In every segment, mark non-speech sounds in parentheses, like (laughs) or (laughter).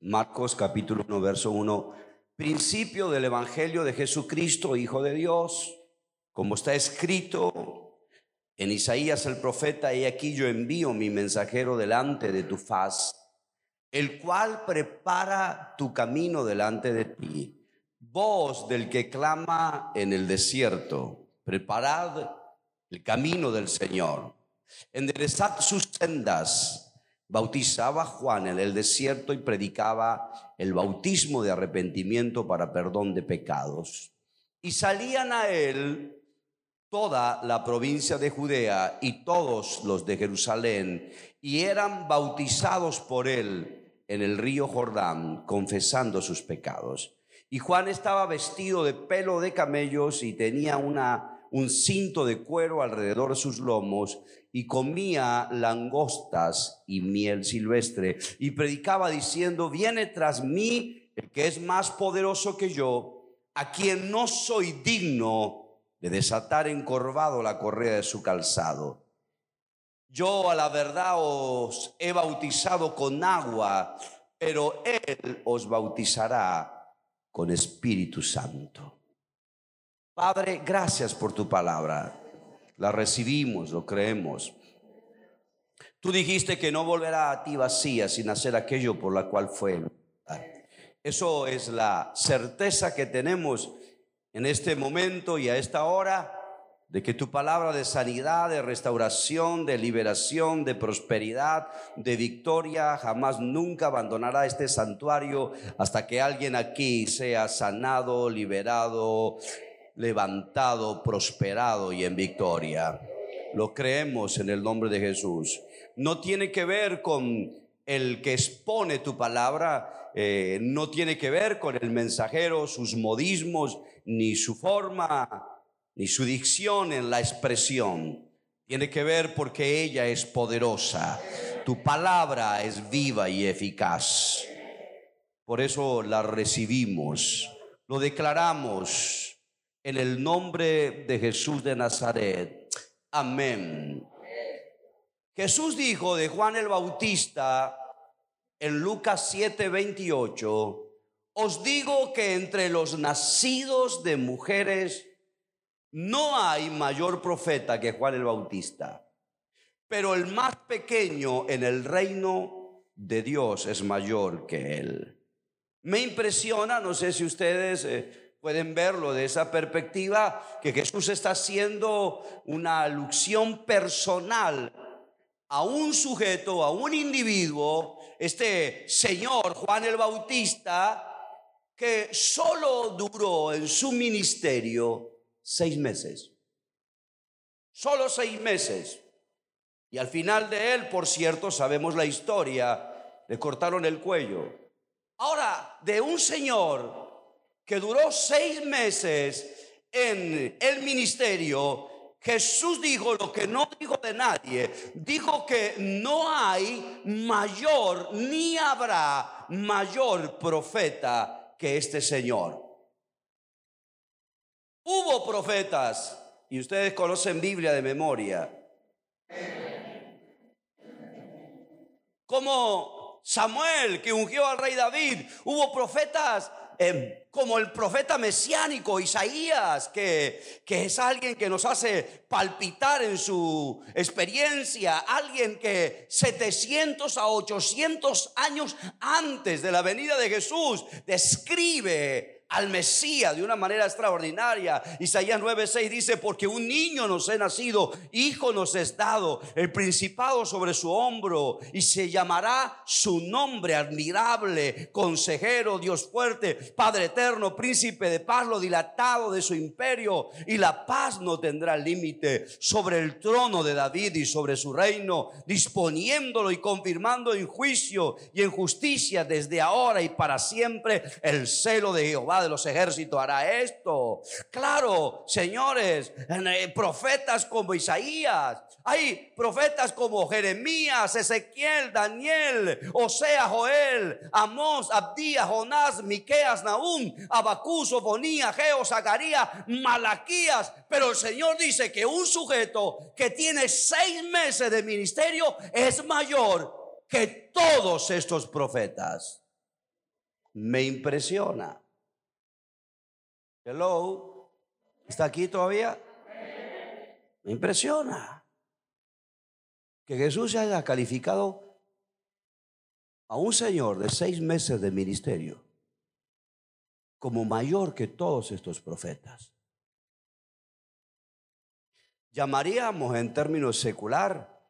Marcos capítulo 1, verso 1, principio del Evangelio de Jesucristo, Hijo de Dios, como está escrito en Isaías el profeta, y aquí yo envío mi mensajero delante de tu faz, el cual prepara tu camino delante de ti. Voz del que clama en el desierto, preparad el camino del Señor, enderezad sus sendas bautizaba Juan en el desierto y predicaba el bautismo de arrepentimiento para perdón de pecados. Y salían a él toda la provincia de Judea y todos los de Jerusalén, y eran bautizados por él en el río Jordán, confesando sus pecados. Y Juan estaba vestido de pelo de camellos y tenía una un cinto de cuero alrededor de sus lomos y comía langostas y miel silvestre y predicaba diciendo, viene tras mí el que es más poderoso que yo, a quien no soy digno de desatar encorvado la correa de su calzado. Yo a la verdad os he bautizado con agua, pero él os bautizará con Espíritu Santo. Padre, gracias por tu palabra. La recibimos, lo creemos. Tú dijiste que no volverá a ti vacía sin hacer aquello por la cual fue. Eso es la certeza que tenemos en este momento y a esta hora de que tu palabra de sanidad, de restauración, de liberación, de prosperidad, de victoria, jamás nunca abandonará este santuario hasta que alguien aquí sea sanado, liberado, levantado, prosperado y en victoria. Lo creemos en el nombre de Jesús. No tiene que ver con el que expone tu palabra, eh, no tiene que ver con el mensajero, sus modismos, ni su forma, ni su dicción en la expresión. Tiene que ver porque ella es poderosa. Tu palabra es viva y eficaz. Por eso la recibimos, lo declaramos en el nombre de Jesús de Nazaret. Amén. Jesús dijo de Juan el Bautista en Lucas 7:28, os digo que entre los nacidos de mujeres no hay mayor profeta que Juan el Bautista, pero el más pequeño en el reino de Dios es mayor que él. Me impresiona, no sé si ustedes... Eh, pueden verlo de esa perspectiva, que Jesús está haciendo una alusión personal a un sujeto, a un individuo, este señor Juan el Bautista, que solo duró en su ministerio seis meses. Solo seis meses. Y al final de él, por cierto, sabemos la historia, le cortaron el cuello. Ahora, de un señor que duró seis meses en el ministerio, Jesús dijo lo que no dijo de nadie. Dijo que no hay mayor ni habrá mayor profeta que este Señor. Hubo profetas, y ustedes conocen Biblia de memoria, como Samuel que ungió al rey David. Hubo profetas Em, como el profeta mesiánico Isaías, que, que es alguien que nos hace palpitar en su experiencia, alguien que 700 a 800 años antes de la venida de Jesús describe al Mesías de una manera extraordinaria. Isaías 9:6 dice, porque un niño nos ha nacido, hijo nos es dado, el principado sobre su hombro, y se llamará su nombre admirable, consejero, Dios fuerte, Padre eterno, príncipe de paz, lo dilatado de su imperio, y la paz no tendrá límite sobre el trono de David y sobre su reino, disponiéndolo y confirmando en juicio y en justicia desde ahora y para siempre el celo de Jehová de los ejércitos hará esto. Claro, señores, eh, profetas como Isaías, hay profetas como Jeremías, Ezequiel, Daniel, Osea, Joel, Amós, Abdías, Jonás, Miqueas, Nahum, Abacús, Ofonía, Geo, Zacarías, Malaquías. Pero el Señor dice que un sujeto que tiene seis meses de ministerio es mayor que todos estos profetas. me impresiona. Hello, ¿está aquí todavía? Me impresiona que Jesús haya calificado a un señor de seis meses de ministerio como mayor que todos estos profetas. Llamaríamos en términos secular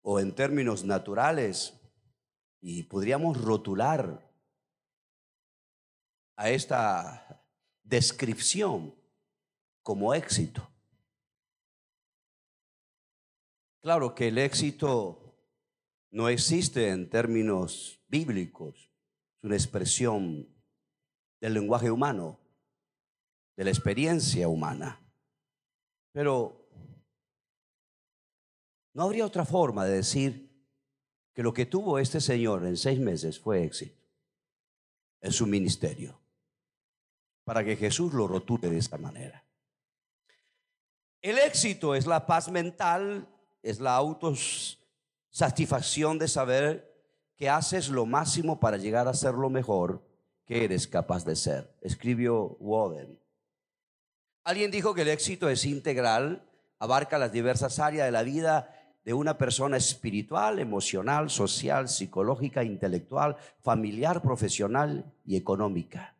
o en términos naturales y podríamos rotular a esta descripción como éxito. Claro que el éxito no existe en términos bíblicos, es una expresión del lenguaje humano, de la experiencia humana. Pero no habría otra forma de decir que lo que tuvo este señor en seis meses fue éxito en su ministerio, para que Jesús lo rotule de esta manera. El éxito es la paz mental, es la autosatisfacción de saber que haces lo máximo para llegar a ser lo mejor que eres capaz de ser. Escribió Woden. Alguien dijo que el éxito es integral, abarca las diversas áreas de la vida de una persona espiritual, emocional, social, psicológica, intelectual, familiar, profesional y económica.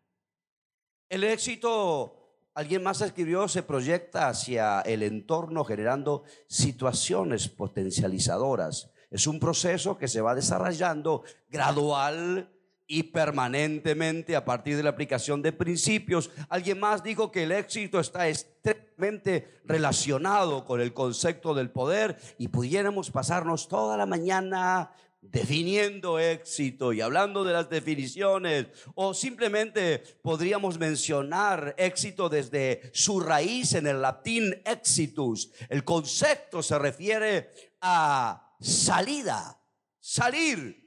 El éxito, alguien más escribió, se proyecta hacia el entorno generando situaciones potencializadoras. Es un proceso que se va desarrollando gradual y permanentemente a partir de la aplicación de principios. Alguien más dijo que el éxito está estrechamente relacionado con el concepto del poder y pudiéramos pasarnos toda la mañana definiendo éxito y hablando de las definiciones o simplemente podríamos mencionar éxito desde su raíz en el latín exitus. El concepto se refiere a salida, salir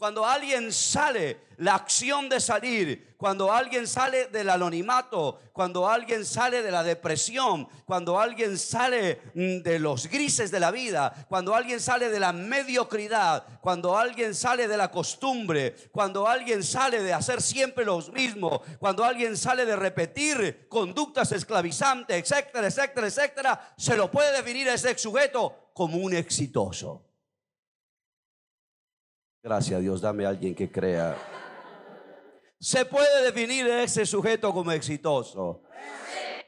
cuando alguien sale, la acción de salir, cuando alguien sale del anonimato, cuando alguien sale de la depresión, cuando alguien sale mm, de los grises de la vida, cuando alguien sale de la mediocridad, cuando alguien sale de la costumbre, cuando alguien sale de hacer siempre lo mismo, cuando alguien sale de repetir conductas esclavizantes, etcétera, etcétera, etcétera, se lo puede definir ese sujeto como un exitoso. Gracias Dios, dame a alguien que crea. Se puede definir ese sujeto como exitoso.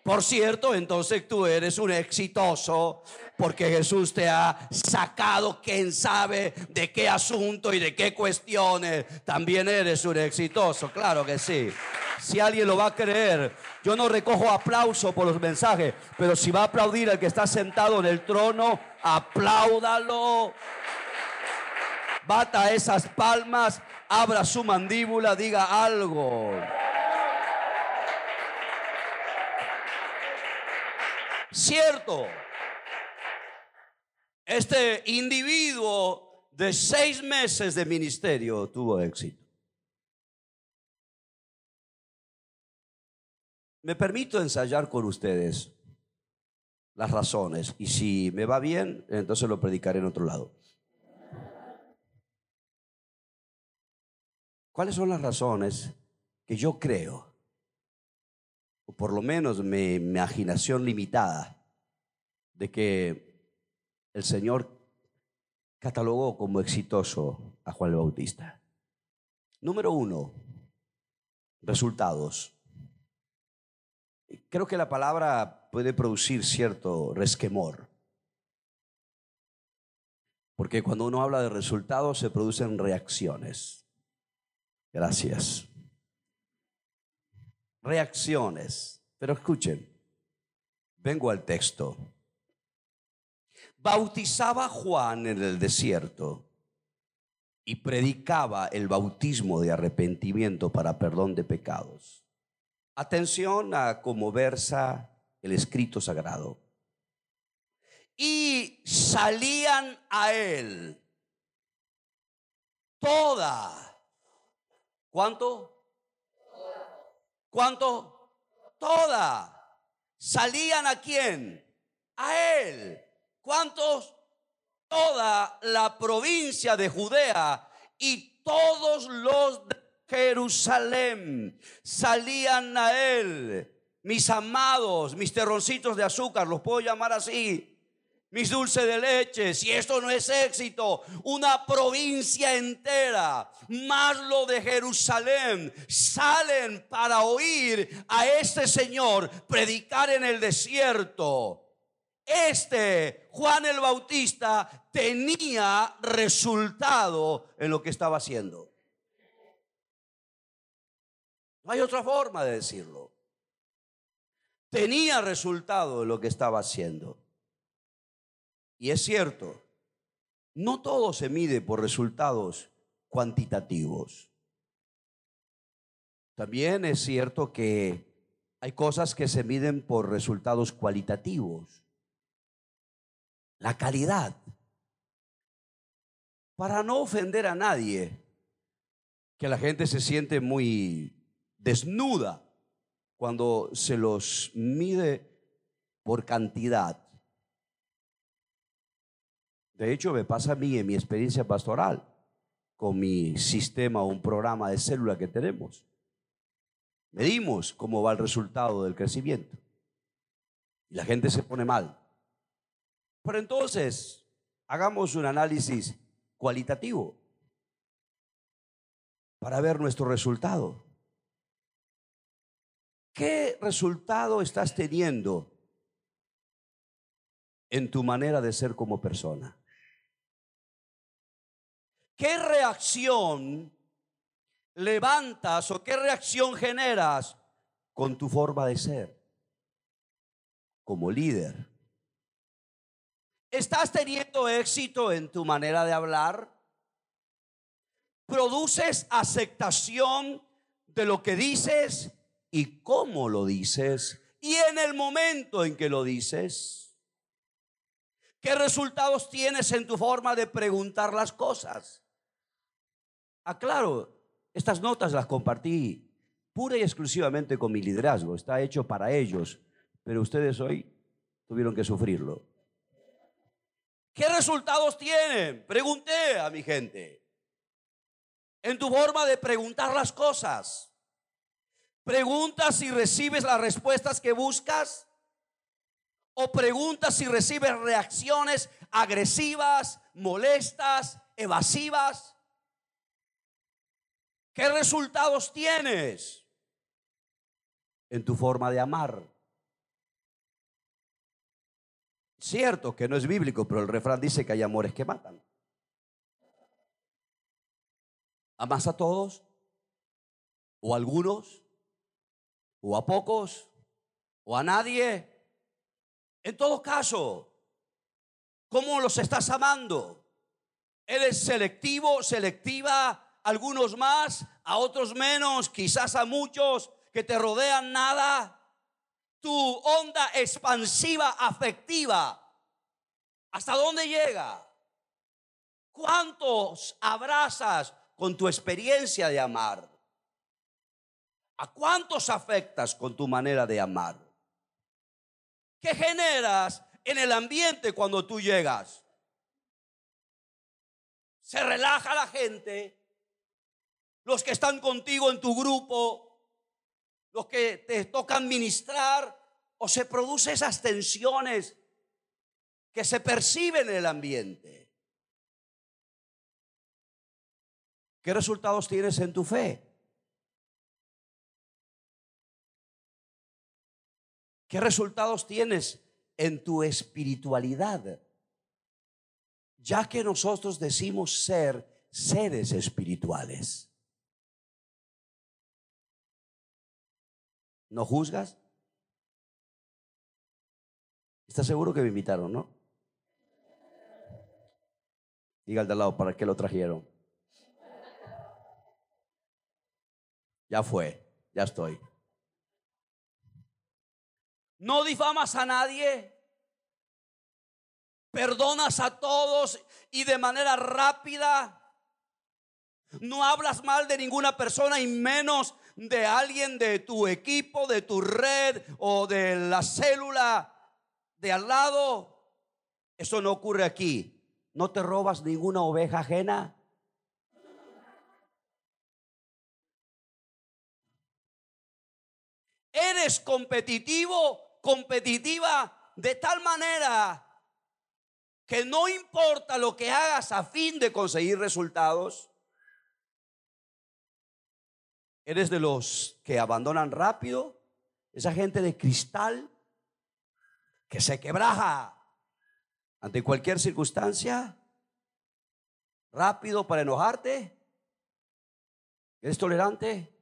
Por cierto, entonces tú eres un exitoso porque Jesús te ha sacado quién sabe de qué asunto y de qué cuestiones. También eres un exitoso, claro que sí. Si alguien lo va a creer, yo no recojo aplauso por los mensajes, pero si va a aplaudir al que está sentado en el trono, apláudalo bata esas palmas, abra su mandíbula, diga algo. Cierto, este individuo de seis meses de ministerio tuvo éxito. Me permito ensayar con ustedes las razones y si me va bien, entonces lo predicaré en otro lado. ¿Cuáles son las razones que yo creo, o por lo menos mi imaginación limitada, de que el Señor catalogó como exitoso a Juan el Bautista? Número uno, resultados. Creo que la palabra puede producir cierto resquemor. Porque cuando uno habla de resultados se producen reacciones. Gracias. Reacciones. Pero escuchen, vengo al texto. Bautizaba Juan en el desierto y predicaba el bautismo de arrepentimiento para perdón de pecados. Atención a cómo versa el escrito sagrado. Y salían a él toda ¿Cuánto? ¿Cuánto? Toda. ¿Salían a quién? A él. ¿Cuántos? Toda la provincia de Judea y todos los de Jerusalén salían a él. Mis amados, mis terroncitos de azúcar, los puedo llamar así mis dulces de leche, si esto no es éxito, una provincia entera, más lo de Jerusalén, salen para oír a este Señor predicar en el desierto. Este Juan el Bautista tenía resultado en lo que estaba haciendo. No hay otra forma de decirlo. Tenía resultado en lo que estaba haciendo. Y es cierto, no todo se mide por resultados cuantitativos. También es cierto que hay cosas que se miden por resultados cualitativos. La calidad. Para no ofender a nadie, que la gente se siente muy desnuda cuando se los mide por cantidad. De hecho, me pasa a mí en mi experiencia pastoral con mi sistema o un programa de célula que tenemos. Medimos cómo va el resultado del crecimiento. Y la gente se pone mal. Pero entonces, hagamos un análisis cualitativo para ver nuestro resultado. ¿Qué resultado estás teniendo en tu manera de ser como persona? ¿Qué reacción levantas o qué reacción generas con tu forma de ser como líder? ¿Estás teniendo éxito en tu manera de hablar? ¿Produces aceptación de lo que dices y cómo lo dices? Y en el momento en que lo dices, ¿qué resultados tienes en tu forma de preguntar las cosas? Aclaro, estas notas las compartí pura y exclusivamente con mi liderazgo. Está hecho para ellos, pero ustedes hoy tuvieron que sufrirlo. ¿Qué resultados tienen? Pregunté a mi gente. En tu forma de preguntar las cosas. Preguntas si recibes las respuestas que buscas. O preguntas si recibes reacciones agresivas, molestas, evasivas. ¿Qué resultados tienes en tu forma de amar? Cierto que no es bíblico, pero el refrán dice que hay amores que matan. ¿Amas a todos? ¿O a algunos? ¿O a pocos? ¿O a nadie? En todo caso, ¿cómo los estás amando? ¿Eres selectivo, selectiva algunos más, a otros menos, quizás a muchos que te rodean nada. Tu onda expansiva afectiva, ¿hasta dónde llega? ¿Cuántos abrazas con tu experiencia de amar? ¿A cuántos afectas con tu manera de amar? ¿Qué generas en el ambiente cuando tú llegas? Se relaja la gente, los que están contigo en tu grupo, los que te tocan ministrar, o se producen esas tensiones que se perciben en el ambiente. ¿Qué resultados tienes en tu fe? ¿Qué resultados tienes en tu espiritualidad? Ya que nosotros decimos ser seres espirituales. ¿No juzgas? ¿Estás seguro que me invitaron, no? Diga al de al lado, ¿para qué lo trajeron? Ya fue, ya estoy. No difamas a nadie. Perdonas a todos y de manera rápida. No hablas mal de ninguna persona y menos de alguien de tu equipo, de tu red o de la célula de al lado. Eso no ocurre aquí. No te robas ninguna oveja ajena. Eres competitivo, competitiva de tal manera que no importa lo que hagas a fin de conseguir resultados. Eres de los que abandonan rápido, esa gente de cristal que se quebraja ante cualquier circunstancia, rápido para enojarte. ¿Eres tolerante?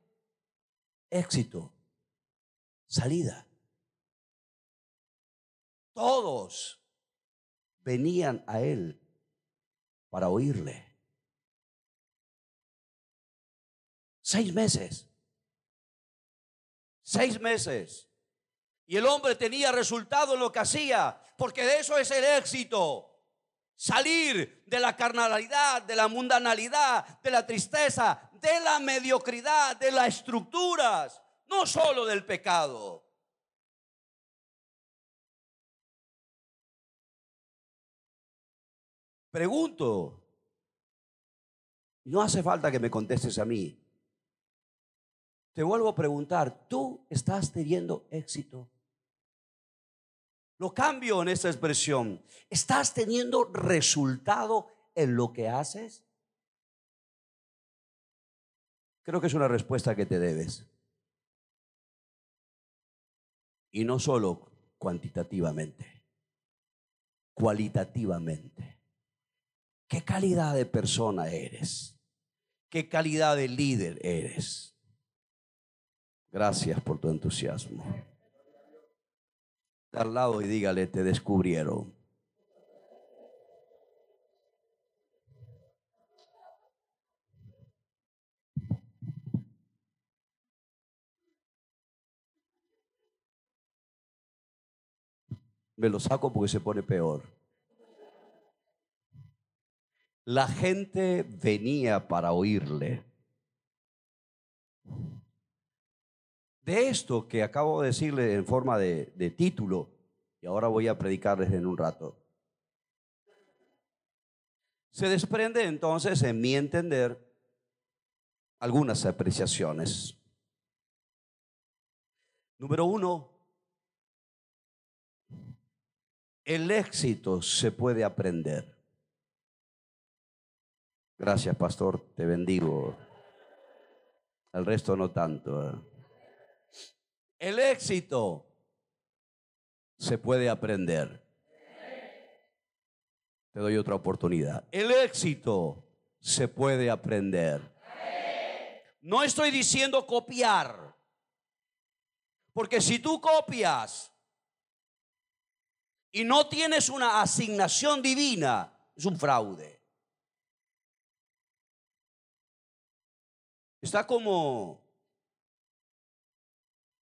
Éxito, salida. Todos venían a él para oírle. Seis meses. Seis meses. Y el hombre tenía resultado en lo que hacía, porque de eso es el éxito. Salir de la carnalidad, de la mundanalidad, de la tristeza, de la mediocridad, de las estructuras, no solo del pecado. Pregunto, no hace falta que me contestes a mí. Te vuelvo a preguntar, ¿tú estás teniendo éxito? Lo cambio en esta expresión. ¿Estás teniendo resultado en lo que haces? Creo que es una respuesta que te debes. Y no solo cuantitativamente, cualitativamente. ¿Qué calidad de persona eres? ¿Qué calidad de líder eres? Gracias por tu entusiasmo. Al lado y dígale, te descubrieron. Me lo saco porque se pone peor. La gente venía para oírle. De esto que acabo de decirle en forma de, título, y ahora voy a predicarles en un rato, se desprende entonces, en mi entender, algunas apreciaciones. Número uno, el éxito se puede aprender. Gracias, pastor, te bendigo. El resto no tanto. El éxito se puede aprender. Te doy otra oportunidad. El éxito se puede aprender. No estoy diciendo copiar. Porque si tú copias y no tienes una asignación divina, es un fraude. Está como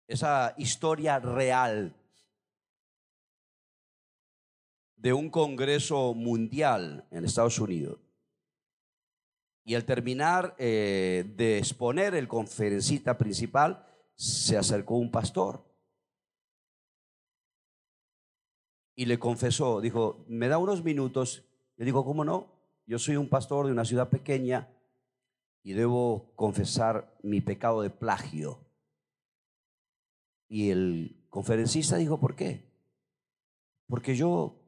esa historia real de un congreso mundial en Estados Unidos. Y al terminar eh, de exponer el conferencista principal, se acercó un pastor y le confesó, dijo, me da unos minutos. Le digo, ¿cómo no? Yo soy un pastor de una ciudad pequeña y debo confesar mi pecado de plagio. Y el conferencista dijo, ¿por qué? Porque yo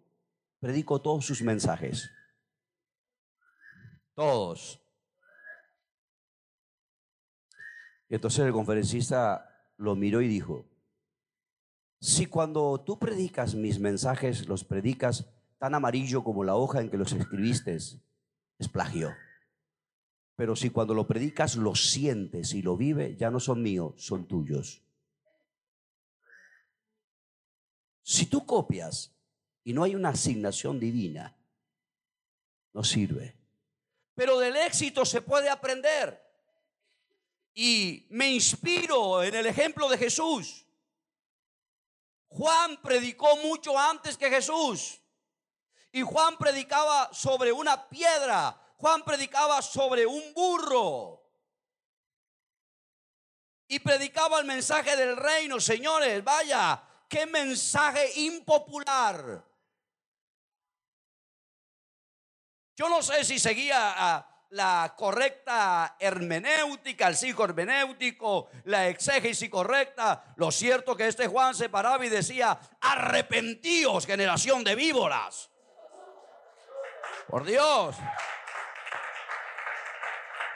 predico todos sus mensajes. Todos. Y entonces el conferencista lo miró y dijo, si cuando tú predicas mis mensajes, los predicas tan amarillo como la hoja en que los escribiste, es plagio. Pero si cuando lo predicas lo sientes y lo vive, ya no son míos, son tuyos. Si tú copias y no hay una asignación divina, no sirve. Pero del éxito se puede aprender. Y me inspiro en el ejemplo de Jesús. Juan predicó mucho antes que Jesús. Y Juan predicaba sobre una piedra Juan predicaba sobre un burro. Y predicaba el mensaje del reino, señores, vaya, qué mensaje impopular. Yo no sé si seguía a, la correcta hermenéutica, el psico hermenéutico, la exégesis correcta, lo cierto que este Juan se paraba y decía, arrepentíos generación de víboras. Por Dios.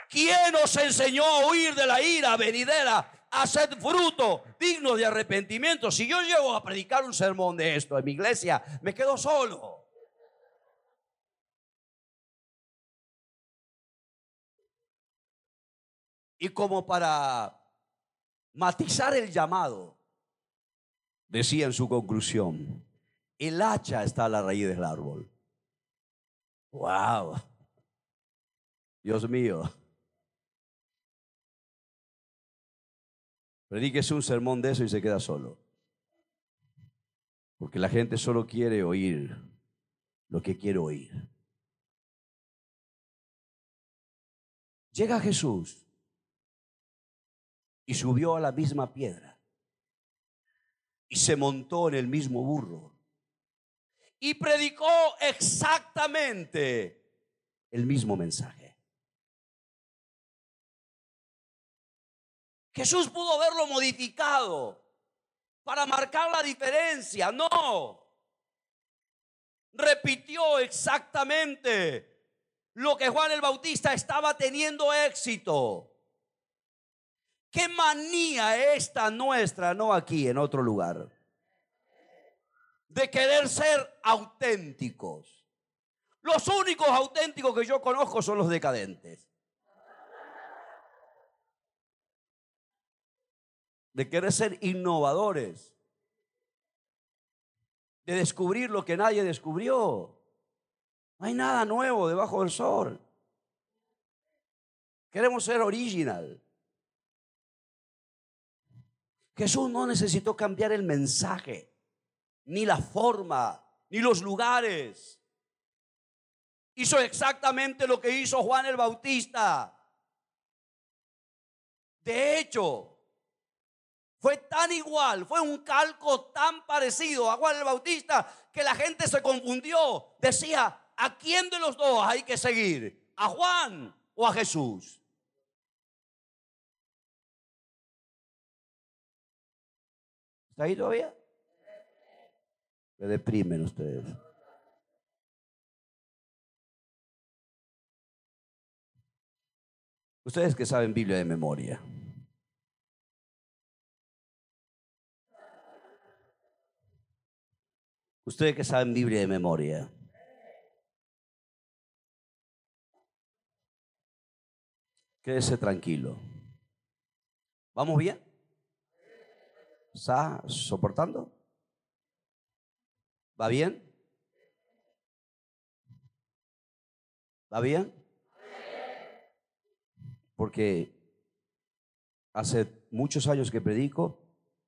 ¿Quién os enseñó a huir de la ira venidera? Haced fruto digno de arrepentimiento. Si yo llego a predicar un sermón de esto en mi iglesia, me quedo solo. Y como para matizar el llamado, decía en su conclusión, el hacha está a la raíz del árbol. Wow. Dios mío. Predíquese un sermón de eso y se queda solo. Porque la gente solo quiere oír lo que quiere oír. Llega Jesús y subió a la misma piedra y se montó en el mismo burro y predicó exactamente el mismo mensaje. Jesús pudo haberlo modificado para marcar la diferencia. No. Repitió exactamente lo que Juan el Bautista estaba teniendo éxito. ¿Qué manía esta nuestra, no aquí, en otro lugar? De querer ser auténticos. Los únicos auténticos que yo conozco son los decadentes. De querer ser innovadores. De descubrir lo que nadie descubrió. No hay nada nuevo debajo del sol. Queremos ser original. Jesús no necesitó cambiar el mensaje, ni la forma, ni los lugares. Hizo exactamente lo que hizo Juan el Bautista. De hecho, fue tan igual, fue un calco tan parecido a Juan el Bautista que la gente se confundió. Decía, ¿a quién de los dos hay que seguir? ¿A Juan o a Jesús? ¿Está ahí todavía? Me deprimen ustedes. Ustedes que saben Biblia de memoria. Ustedes que saben Biblia de memoria. Quédese tranquilo. ¿Vamos bien? ¿Está soportando? ¿Va bien? ¿Va bien? Porque hace muchos años que predico,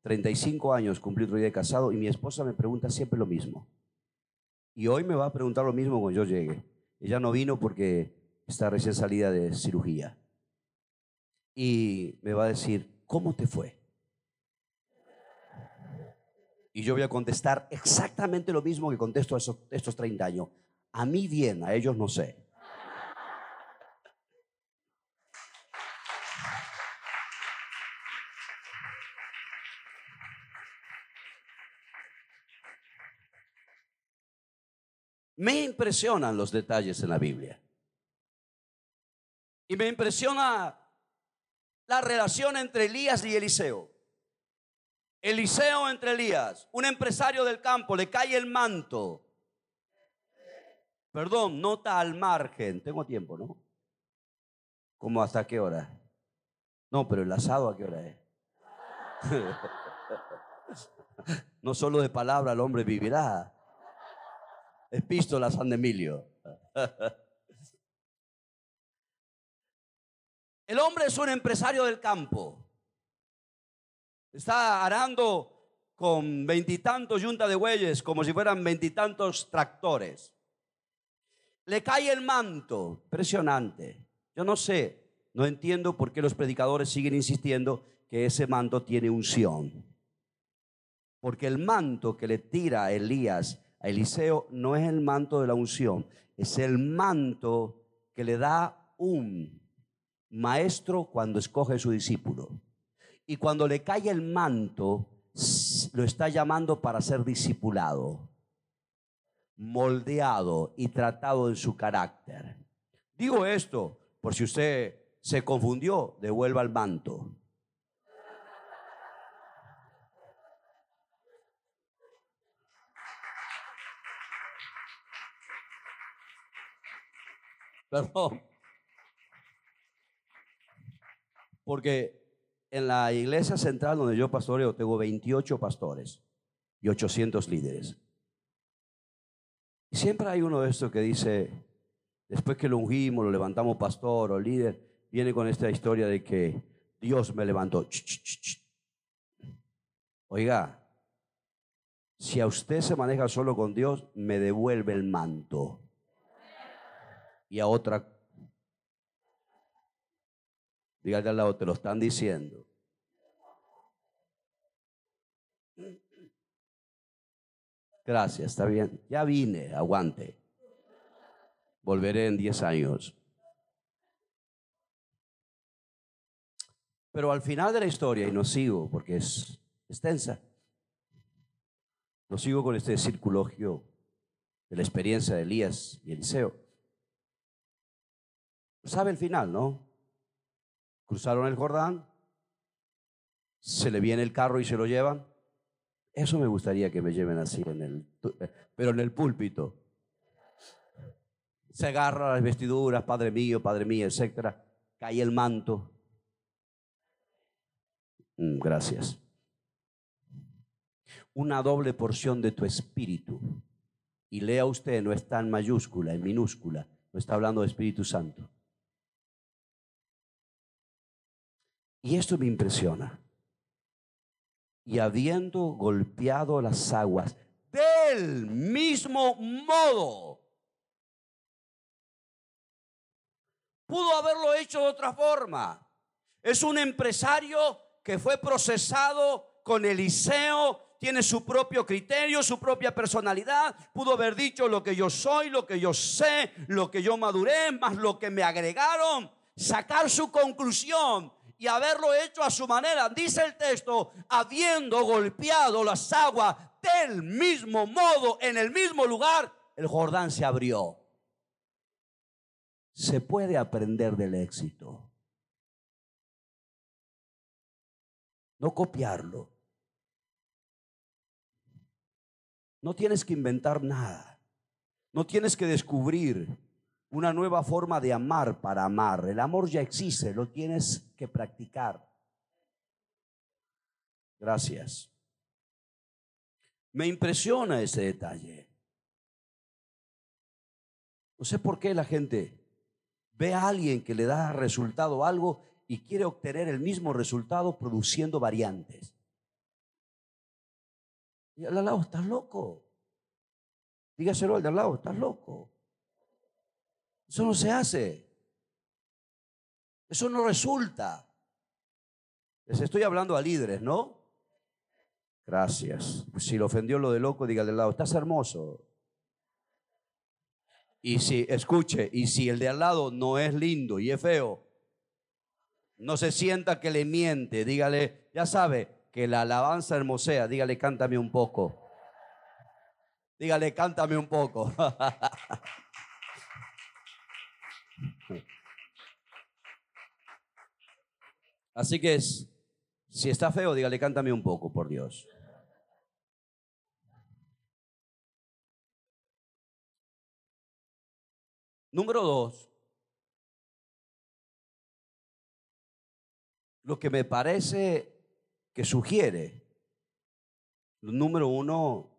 35 años cumplí otro día de casado y mi esposa me pregunta siempre lo mismo. Y hoy me va a preguntar lo mismo cuando yo llegue. Ella no vino porque está recién salida de cirugía. Y me va a decir, ¿cómo te fue? Y yo voy a contestar exactamente lo mismo que contesto a estos 30 años. A mí bien, a ellos no sé. Me impresionan los detalles en la Biblia. Y me impresiona la relación entre Elías y Eliseo. Eliseo entre Elías, un empresario del campo, le cae el manto. Perdón, nota al margen. Tengo tiempo, ¿no? ¿Cómo hasta qué hora? No, pero el asado a qué hora es. (laughs) no solo de palabra el hombre vivirá. Epístola San Emilio. el hombre es un empresario del campo. Está arando con veintitantos yuntas de bueyes, como si fueran veintitantos tractores. Le cae el manto, impresionante. Yo no sé, no entiendo por qué los predicadores siguen insistiendo que ese manto tiene unción. Porque el manto que le tira Elías Eliseo no es el manto de la unción, es el manto que le da un maestro cuando escoge su discípulo. Y cuando le cae el manto, lo está llamando para ser discipulado, moldeado y tratado en su carácter. Digo esto por si usted se confundió, devuelva el manto. Perdón. Porque en la iglesia central donde yo pastoreo tengo 28 pastores y 800 líderes. Y siempre hay uno de estos que dice, después que lo ungimos, lo levantamos pastor o líder, viene con esta historia de que Dios me levantó. Oiga, si a usted se maneja solo con Dios, me devuelve el manto. Y a otra Dígale al lado, te lo están diciendo. Gracias, está bien. Ya vine, aguante. Volveré en 10 años. Pero al final de la historia, y no sigo porque es extensa, no sigo con este circulogio de la experiencia de Elías y Eliseo. Sabe el final, ¿no? Cruzaron el Jordán, se le viene el carro y se lo llevan. Eso me gustaría que me lleven así en el, pero en el púlpito. Se agarra las vestiduras, Padre mío, Padre mío, etcétera. Cae el manto. Mm, gracias. Una doble porción de tu espíritu. Y lea usted, no está en mayúscula, en minúscula. No está hablando de Espíritu Santo. Y esto me impresiona. Y habiendo golpeado las aguas del mismo modo, pudo haberlo hecho de otra forma. Es un empresario que fue procesado con Eliseo, tiene su propio criterio, su propia personalidad. Pudo haber dicho lo que yo soy, lo que yo sé, lo que yo maduré, más lo que me agregaron. Sacar su conclusión y haberlo hecho a su manera. Dice el texto, habiendo golpeado las aguas del mismo modo, en el mismo lugar, el Jordán se abrió. Se puede aprender del éxito. No copiarlo. No tienes que inventar nada. No tienes que descubrir una nueva forma de amar para amar. El amor ya existe, lo tienes que practicar. Gracias. Me impresiona ese detalle. No sé por qué la gente ve a alguien que le da resultado algo y quiere obtener el mismo resultado produciendo variantes. Y al lado, estás loco. Dígaselo al de al lado, estás loco. Eso no se hace. Eso no resulta. Les estoy hablando a líderes, ¿no? Gracias. Si lo ofendió lo de loco, diga al lado, estás hermoso. Y si, escuche, y si el de al lado no es lindo y es feo, no se sienta que le miente, dígale, ya sabe, que la alabanza hermosea, dígale, cántame un poco. Dígale, cántame un poco. (laughs) Así que es, si está feo, dígale, cántame un poco, por Dios. Número dos, lo que me parece que sugiere, número uno,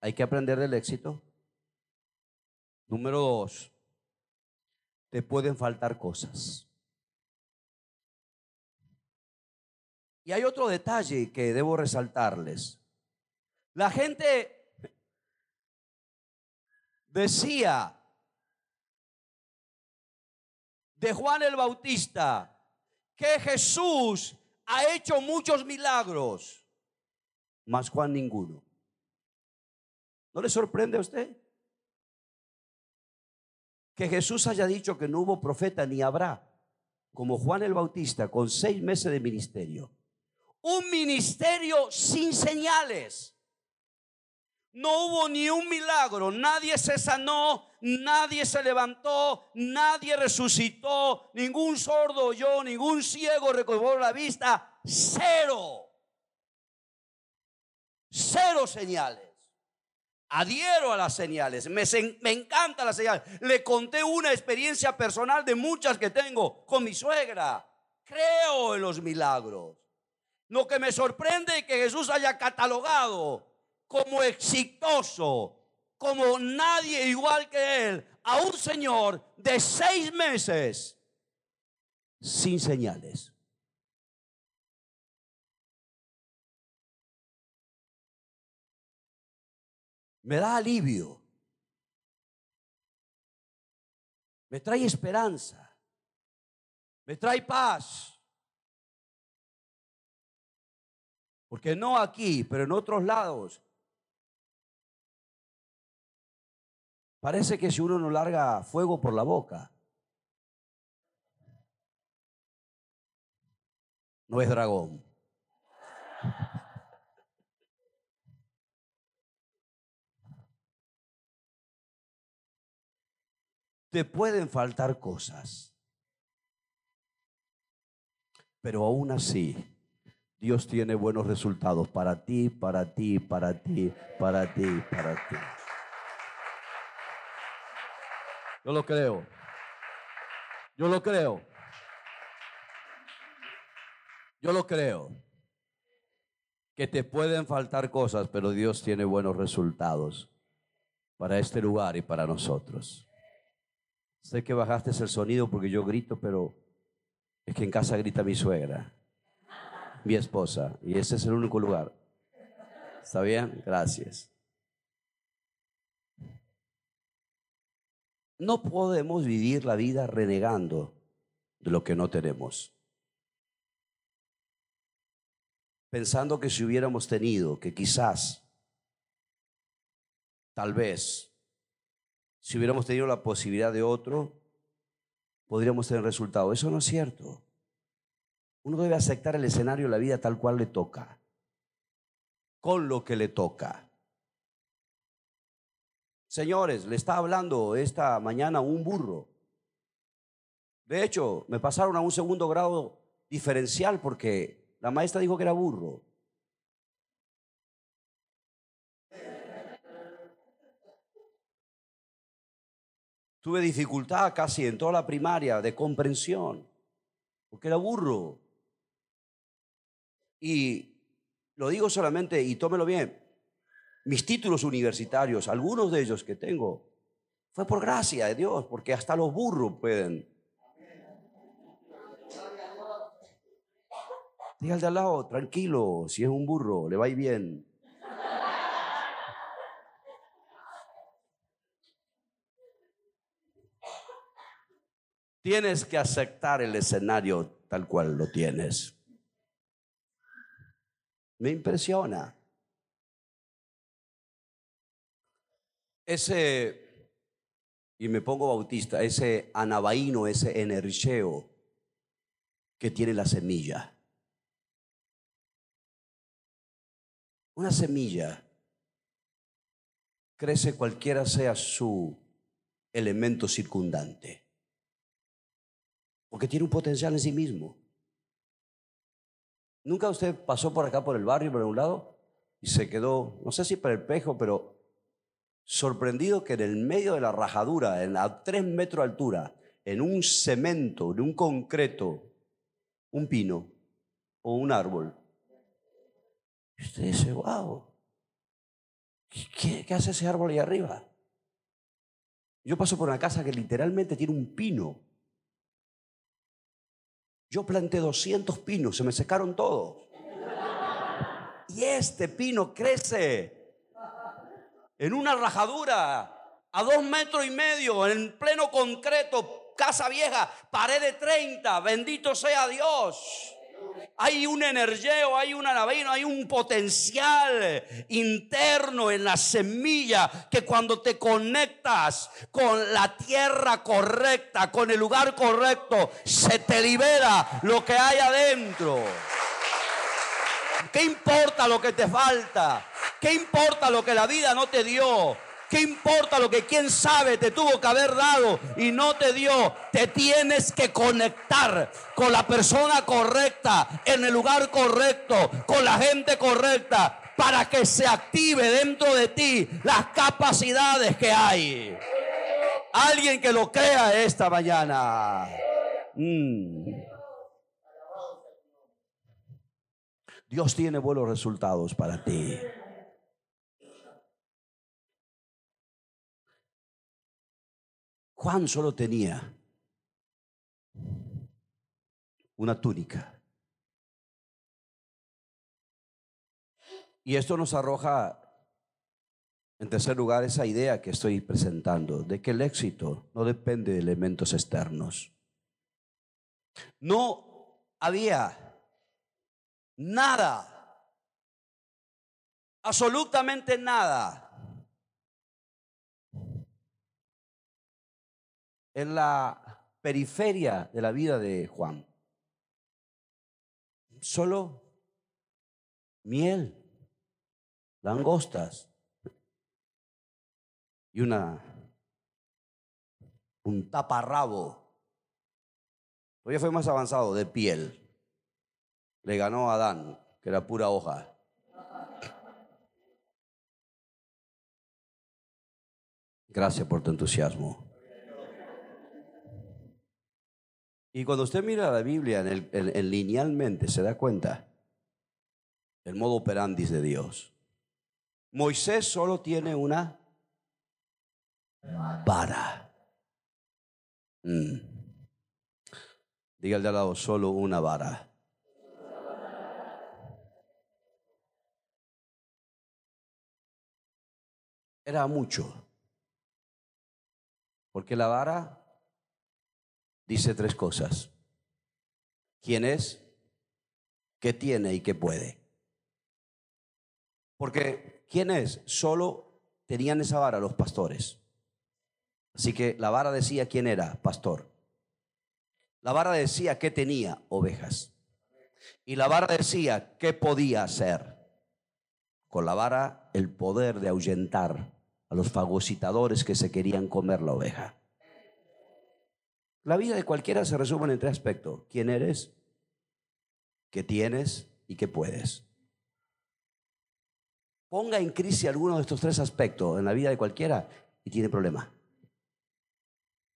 hay que aprender del éxito. Número dos, te pueden faltar cosas. Y hay otro detalle que debo resaltarles. La gente decía de Juan el Bautista que Jesús ha hecho muchos milagros, mas Juan ninguno. ¿No le sorprende a usted? que Jesús haya dicho que no hubo profeta ni habrá, como Juan el Bautista, con seis meses de ministerio. Un ministerio sin señales. No hubo ni un milagro, nadie se sanó, nadie se levantó, nadie resucitó, ningún sordo oyó, ningún ciego recobró la vista, cero. Cero señales. Adhiero a las señales, me, me encanta las señales. Le conté una experiencia personal de muchas que tengo con mi suegra. Creo en los milagros. Lo que me sorprende es que Jesús haya catalogado como exitoso, como nadie igual que él, a un señor de seis meses sin señales. Me da alivio. Me trae esperanza. Me trae paz. Porque no aquí, pero en otros lados Parece que si uno no larga fuego por la boca, no es dragón. Te pueden faltar cosas, pero aún así Dios tiene buenos resultados para ti, para ti, para ti, para ti, para ti. Yo lo creo. Yo lo creo. Yo lo creo. Que te pueden faltar cosas, pero Dios tiene buenos resultados para este lugar y para nosotros. Sé que bajaste el sonido porque yo grito, pero es que en casa grita mi suegra, mi esposa, y ese es el único lugar. ¿Está bien? Gracias. No podemos vivir la vida renegando de lo que no tenemos. Pensando que si hubiéramos tenido, que quizás, tal vez, si hubiéramos tenido la posibilidad de otro, podríamos tener resultado. Eso no es cierto. Uno debe aceptar el escenario de la vida tal cual le toca, con lo que le toca. Señores, le está hablando esta mañana un burro. De hecho, me pasaron a un segundo grado diferencial porque la maestra dijo que era burro. Tuve dificultad casi en toda la primaria de comprensión, porque era burro. Y lo digo solamente, y tómelo bien, mis títulos universitarios, algunos de ellos que tengo, fue por gracia de Dios, porque hasta los burros pueden. Diga al de al lado, tranquilo, si es un burro, le va a bien. Tienes que aceptar el escenario tal cual lo tienes. Me impresiona. Ese, y me pongo bautista, ese anabaíno, ese energieo que tiene la semilla. Una semilla crece cualquiera sea su elemento circundante, porque tiene un potencial en sí mismo. ¿Nunca usted pasó por acá por el barrio, por un lado, y se quedó, no sé si por el pejo, pero sorprendido que en el medio de la rajadura, en a tres metros de altura, en un cemento, en un concreto, un pino o un árbol. Y usted dice, wow, ¿qué, ¿qué hace ese árbol ahí arriba? Yo paso por una casa que literalmente tiene un pino. Yo planté 200 pinos, se me secaron todos. Y este pino crece en una rajadura a dos metros y medio, en pleno concreto, casa vieja, pared de 30, bendito sea Dios. Hay un energeo, hay un anabino, hay un potencial interno en la semilla que cuando te conectas con la tierra correcta, con el lugar correcto, se te libera lo que hay adentro. ¿Qué importa lo que te falta? ¿Qué importa lo que la vida no te dio? ¿Qué importa lo que quién sabe te tuvo que haber dado y no te dio? Te tienes que conectar con la persona correcta, en el lugar correcto, con la gente correcta, para que se active dentro de ti las capacidades que hay. Alguien que lo crea esta mañana. Mm. Dios tiene buenos resultados para ti. Juan solo tenía una túnica. Y esto nos arroja, en tercer lugar, esa idea que estoy presentando, de que el éxito no depende de elementos externos. No había nada, absolutamente nada en la periferia de la vida de Juan. Solo miel, langostas y una un taparrabo. Hoy fue más avanzado de piel. Le ganó a Adán, que era pura hoja. Gracias por tu entusiasmo. Y cuando usted mira la Biblia en, linealmente, se da cuenta el modo operandis de Dios. Moisés solo tiene una vara. Mm. Diga al de al lado, solo una vara. Era mucho. Porque la vara dice tres cosas. ¿Quién es? ¿Qué tiene y qué puede? Porque ¿quién es? Solo tenían esa vara los pastores. Así que la vara decía quién era, pastor. La vara decía qué tenía, ovejas. Y la vara decía qué podía hacer. Con la vara el poder de ahuyentar a los fagocitadores que se querían comer la oveja. La vida de cualquiera se resume en tres aspectos. ¿Quién eres? ¿Qué tienes? ¿Y qué puedes? Ponga en crisis alguno de estos tres aspectos en la vida de cualquiera y tiene problema.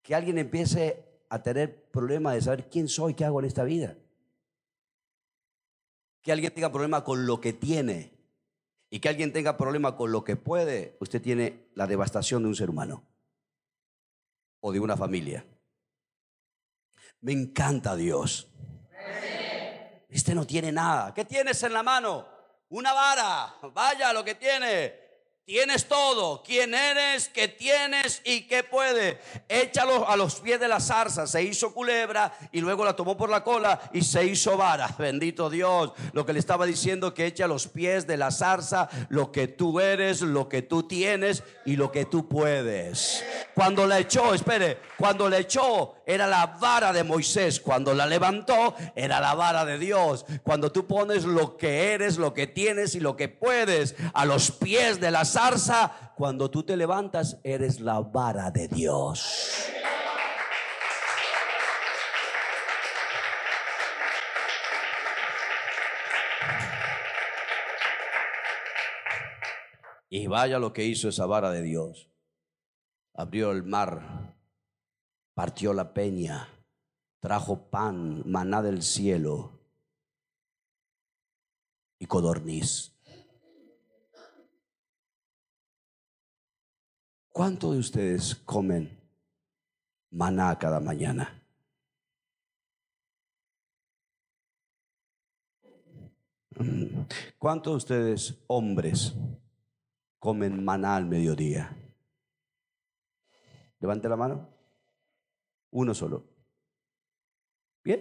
Que alguien empiece a tener problema de saber quién soy, qué hago en esta vida. Que alguien tenga problema con lo que tiene y que alguien tenga problema con lo que puede, usted tiene la devastación de un ser humano o de una familia. Me encanta Dios. Este no tiene nada. ¿Qué tienes en la mano? Una vara. Vaya lo que tiene. Tienes todo. ¿Quién eres? ¿Qué tienes? ¿Y qué puede? Échalo a los pies de la zarza. Se hizo culebra y luego la tomó por la cola y se hizo vara. (laughs) Bendito Dios. Lo que le estaba diciendo que echa a los pies de la zarza lo que tú eres, lo que tú tienes y lo que tú puedes. Cuando la echó, espere, cuando la echó era la vara de Moisés. Cuando la levantó era la vara de Dios. Cuando tú pones lo que eres, lo que tienes y lo que puedes a los pies de la zarza cuando tú te levantas, eres la vara de Dios. Y vaya lo que hizo esa vara de Dios. Abrió el mar, partió la peña, trajo pan, maná del cielo y codorniz. ¿Cuántos de ustedes comen maná cada mañana? Mm. ¿Cuántos de ustedes, hombres, comen maná al mediodía? Levante la mano. Uno solo. ¿Bien?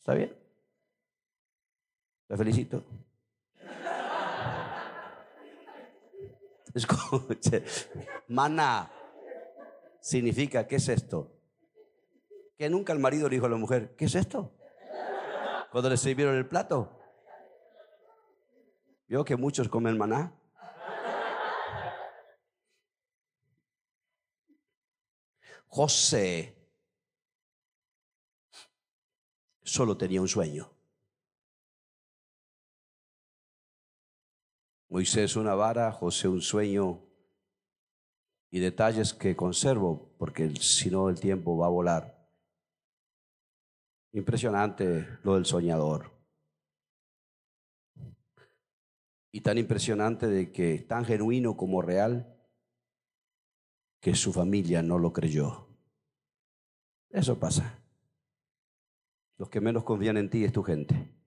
¿Está bien? La felicito. (laughs) Escuche, maná significa, ¿qué es esto? Que nunca el marido le dijo a la mujer, ¿qué es esto? Cuando le sirvieron el plato. ¿Vio que muchos comen maná? José solo tenía un sueño. Moisés una vara, José un sueño y detalles que conservo porque si no el tiempo va a volar. Impresionante lo del soñador. Y tan impresionante de que tan genuino como real que su familia no lo creyó. Eso pasa. Los que menos confían en ti es tu gente.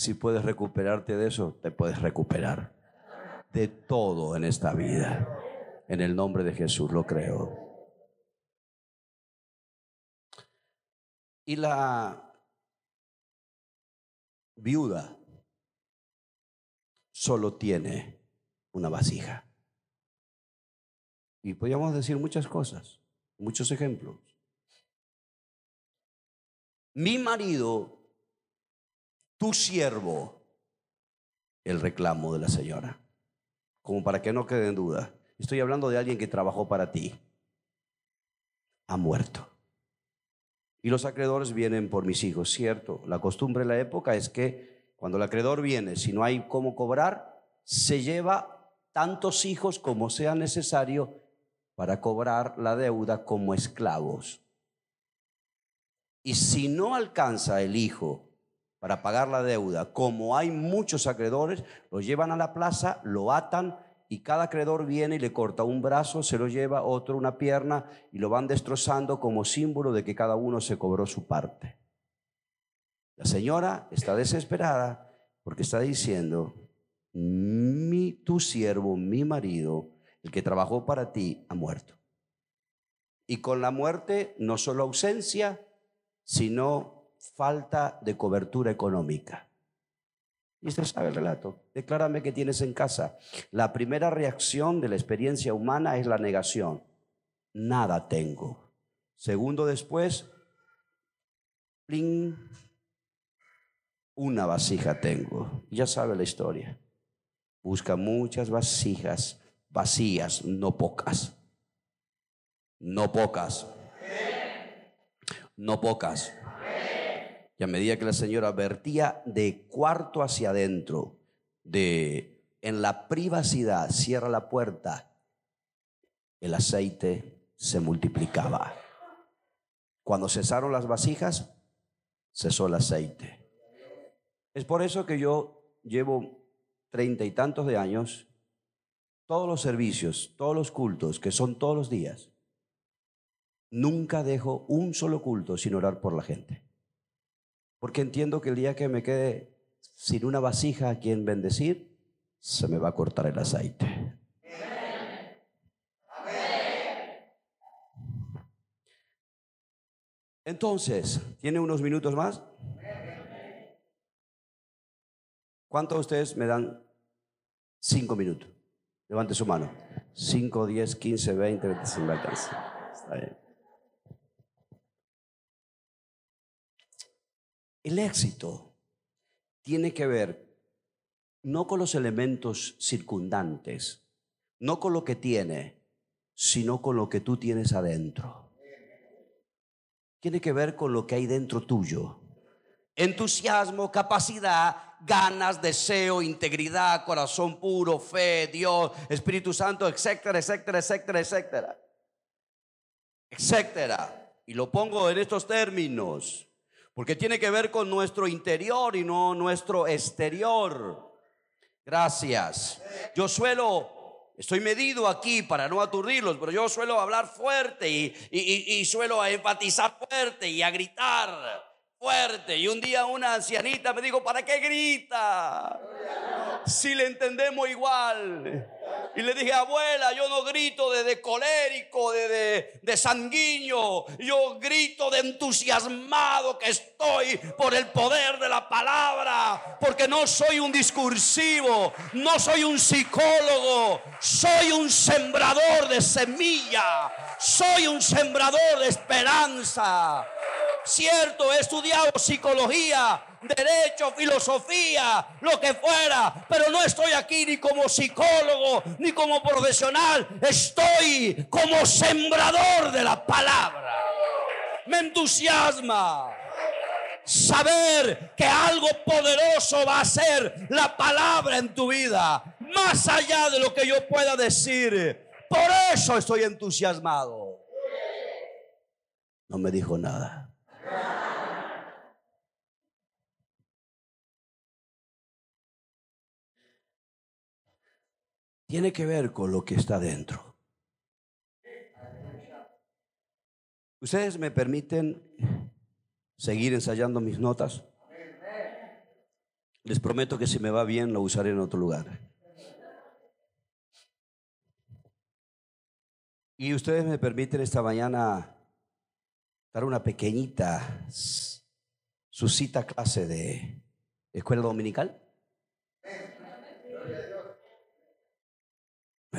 Si puedes recuperarte de eso, te puedes recuperar de todo en esta vida. En el nombre de Jesús lo creo. Y la viuda solo tiene una vasija. Y podríamos decir muchas cosas, muchos ejemplos. Mi marido, tu siervo, el reclamo de la señora, como para que no quede en duda. Estoy hablando de alguien que trabajó para ti. Ha muerto. Y los acreedores vienen por mis hijos, cierto. La costumbre de la época es que cuando el acreedor viene, si no hay cómo cobrar, se lleva tantos hijos como sea necesario para cobrar la deuda como esclavos. Y si no alcanza el hijo para pagar la deuda, como hay muchos acreedores, lo llevan a la plaza, lo atan y cada acreedor viene y le corta un brazo, se lo lleva, otro una pierna y lo van destrozando como símbolo de que cada uno se cobró su parte. La señora está desesperada porque está diciendo, mi, tu siervo, mi marido, el que trabajó para ti ha muerto. Y con la muerte no solo ausencia, sino falta de cobertura económica. Y usted sabe el relato. Declárame que tienes en casa. La primera reacción de la experiencia humana es la negación. Nada tengo. Segundo después, una vasija tengo. Ya sabe la historia. Busca muchas vasijas vacías, no pocas. No pocas. No pocas. Y a medida que la señora vertía de cuarto hacia adentro, de en la privacidad, cierra la puerta, el aceite se multiplicaba. Cuando cesaron las vasijas, cesó el aceite. Es por eso que yo llevo treinta y tantos de años todos los servicios, todos los cultos, que son todos los días, nunca dejo un solo culto sin orar por la gente. Porque entiendo que el día que me quede sin una vasija a quien bendecir, se me va a cortar el aceite. Entonces, ¿tiene unos minutos más? ¿Cuántos de ustedes me dan cinco minutos? Levante su mano. 5, 10, 15, 20, 25 Está bien. El éxito tiene que ver no con los elementos circundantes, no con lo que tiene, sino con lo que tú tienes adentro. Tiene que ver con lo que hay dentro tuyo. Entusiasmo, capacidad, ganas, deseo, integridad, corazón puro, fe, Dios, Espíritu Santo, etcétera, etcétera, etcétera, etcétera. Etcétera. Y lo pongo en estos términos, porque tiene que ver con nuestro interior y no nuestro exterior. Gracias. Yo suelo, estoy medido aquí para no aturdirlos, pero yo suelo hablar fuerte y, y, y suelo enfatizar fuerte y a gritar fuerte. Y un día una ancianita me dijo, ¿para qué grita? Si le entendemos igual. Y le dije, abuela, yo no grito de, colérico, de, de, sanguíneo. Yo grito de entusiasmado que estoy por el poder de la palabra. Porque no soy un discursivo, no soy un psicólogo. Soy un sembrador de semilla. Soy un sembrador de esperanza. Cierto, he estudiado psicología, derecho, filosofía, lo que fuera, pero no estoy aquí ni como psicólogo, ni como profesional, estoy como sembrador de la palabra. Me entusiasma saber que algo poderoso va a ser la palabra en tu vida, más allá de lo que yo pueda decir. Por eso estoy entusiasmado. No me dijo nada. Tiene que ver con lo que está dentro. ¿Ustedes me permiten seguir ensayando mis notas? Les prometo que si me va bien lo usaré en otro lugar. Y ustedes me permiten esta mañana dar una pequeñita suscita clase de escuela dominical.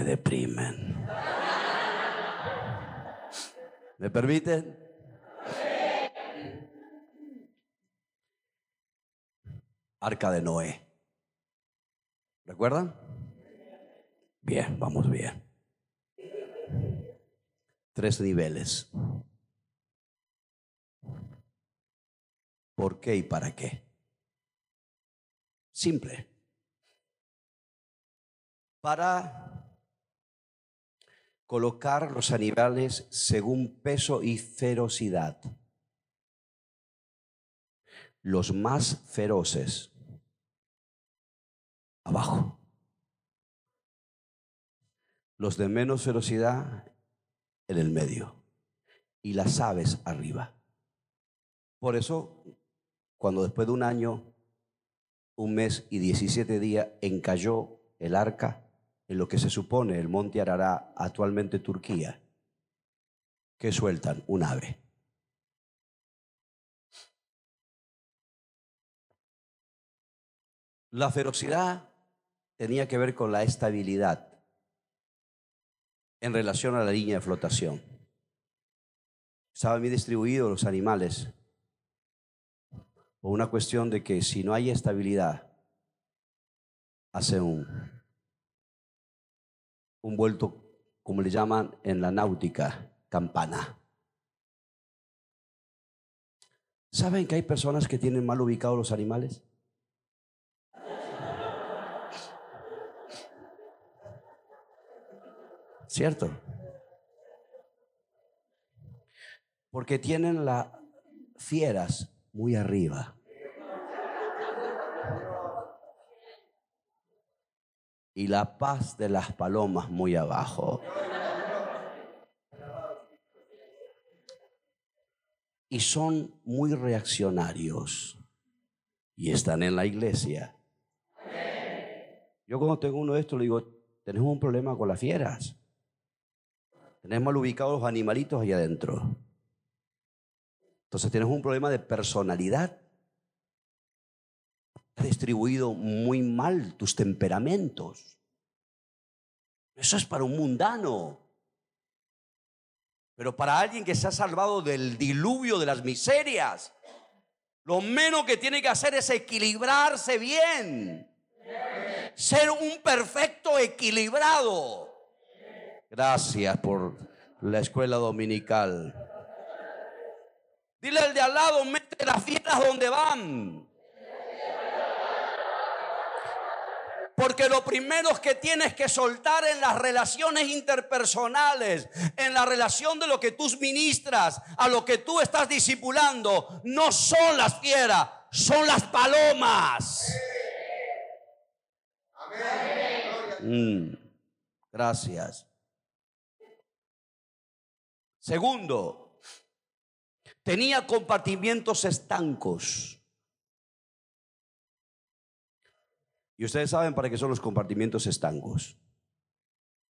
Me deprimen. ¿Me permiten? Arca de Noé. ¿Recuerdan? Bien, vamos bien. Tres niveles. ¿Por qué y para qué? Simple. Para colocar los animales según peso y ferocidad. Los más feroces abajo. Los de menos ferocidad en el medio. Y las aves arriba. Por eso cuando después de un año, un mes y 17 días encalló el arca en lo que se supone el monte Arará, actualmente Turquía, que sueltan un ave. La ferocidad tenía que ver con la estabilidad en relación a la línea de flotación. Estaban bien distribuidos los animales o una cuestión de que si no hay estabilidad, hace un, un vuelto, como le llaman en la náutica, campana. ¿Saben que hay personas que tienen mal ubicados los animales? ¿Cierto? Porque tienen las fieras muy arriba. Y la paz de las palomas muy abajo. Y son muy reaccionarios. Y están en la iglesia. Yo cuando tengo uno de estos le digo, tenemos un problema con las fieras. Tenemos mal ubicados los animalitos allá adentro. Entonces tienes un problema de personalidad. Distribuido muy mal tus temperamentos. Eso es para un mundano. Pero para alguien que se ha salvado del diluvio de las miserias, lo menos que tiene que hacer es equilibrarse bien. Ser un perfecto equilibrado. Gracias por la escuela dominical. Dile al de al lado, mete las fieras donde van. Porque lo primero que tienes que soltar en las relaciones interpersonales, en la relación de lo que tú ministras, a lo que tú estás discipulando, no son las fieras, son las palomas. Mm, gracias. Segundo, tenía compartimientos estancos. Y ustedes saben para qué son los compartimientos estancos.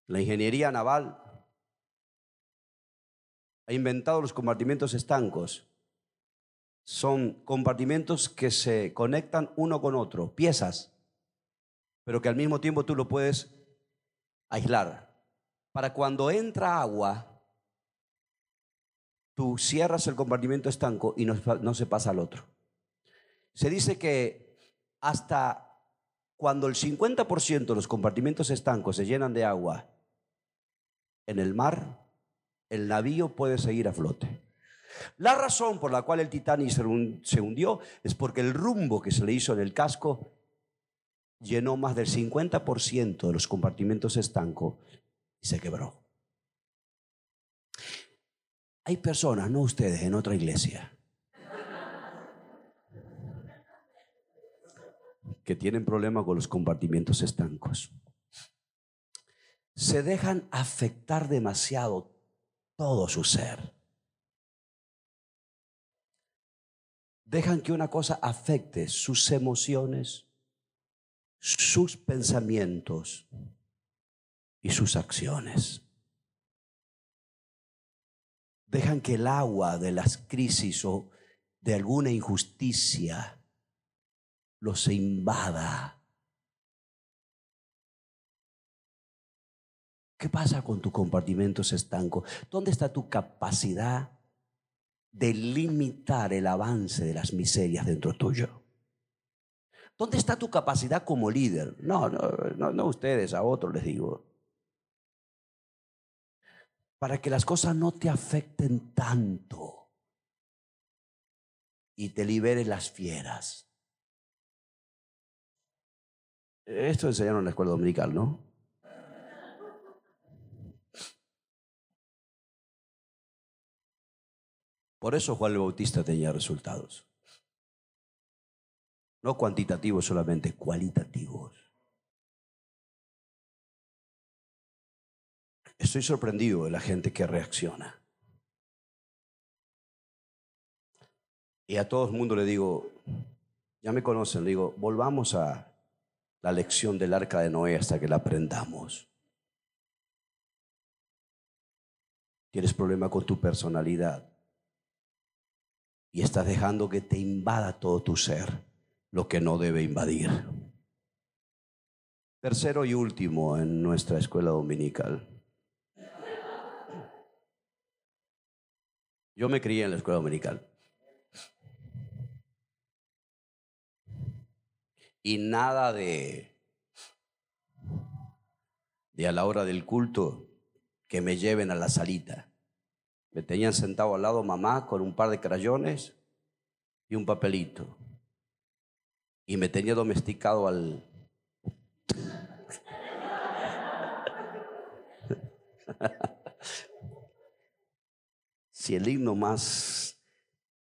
La ingeniería naval ha inventado los compartimientos estancos. Son compartimentos que se conectan uno con otro, piezas, pero que al mismo tiempo tú lo puedes aislar. Para cuando entra agua, tú cierras el compartimento estanco y no, se pasa al otro. Se dice que hasta cuando el 50% de los compartimentos estancos se llenan de agua en el mar, el navío puede seguir a flote. La razón por la cual el Titanic se hundió es porque el rumbo que se le hizo en el casco llenó más del 50% de los compartimentos estancos y se quebró. Hay personas, no ustedes, en otra iglesia, que tienen problemas con los compartimentos estancos. Se dejan afectar demasiado todo su ser. Dejan que una cosa afecte sus emociones, sus pensamientos y sus acciones. Dejan que el agua de las crisis o de alguna injusticia los invada ¿Qué pasa con tu compartimentos estanco? ¿Dónde está tu capacidad de limitar el avance de las miserias dentro tuyo? ¿Dónde está tu capacidad como líder? No, no, no, no ustedes, a otros les digo. Para que las cosas no te afecten tanto y te liberes las fieras. Esto enseñaron en la escuela dominical, ¿no? Por eso Juan el Bautista tenía resultados. No cuantitativos solamente, cualitativos. Estoy sorprendido de la gente que reacciona. Y a todo el mundo le digo, ya me conocen, le digo, volvamos a la lección del arca de Noé hasta que la aprendamos. Tienes problema con tu personalidad y estás dejando que te invada todo tu ser, lo que no debe invadir. Tercero y último en nuestra escuela dominical. Yo me crié en la escuela dominical. Y nada de, de a la hora del culto que me lleven a la salita. Me tenían sentado al lado mamá con un par de crayones y un papelito. Y me tenía domesticado al... (laughs) si el himno más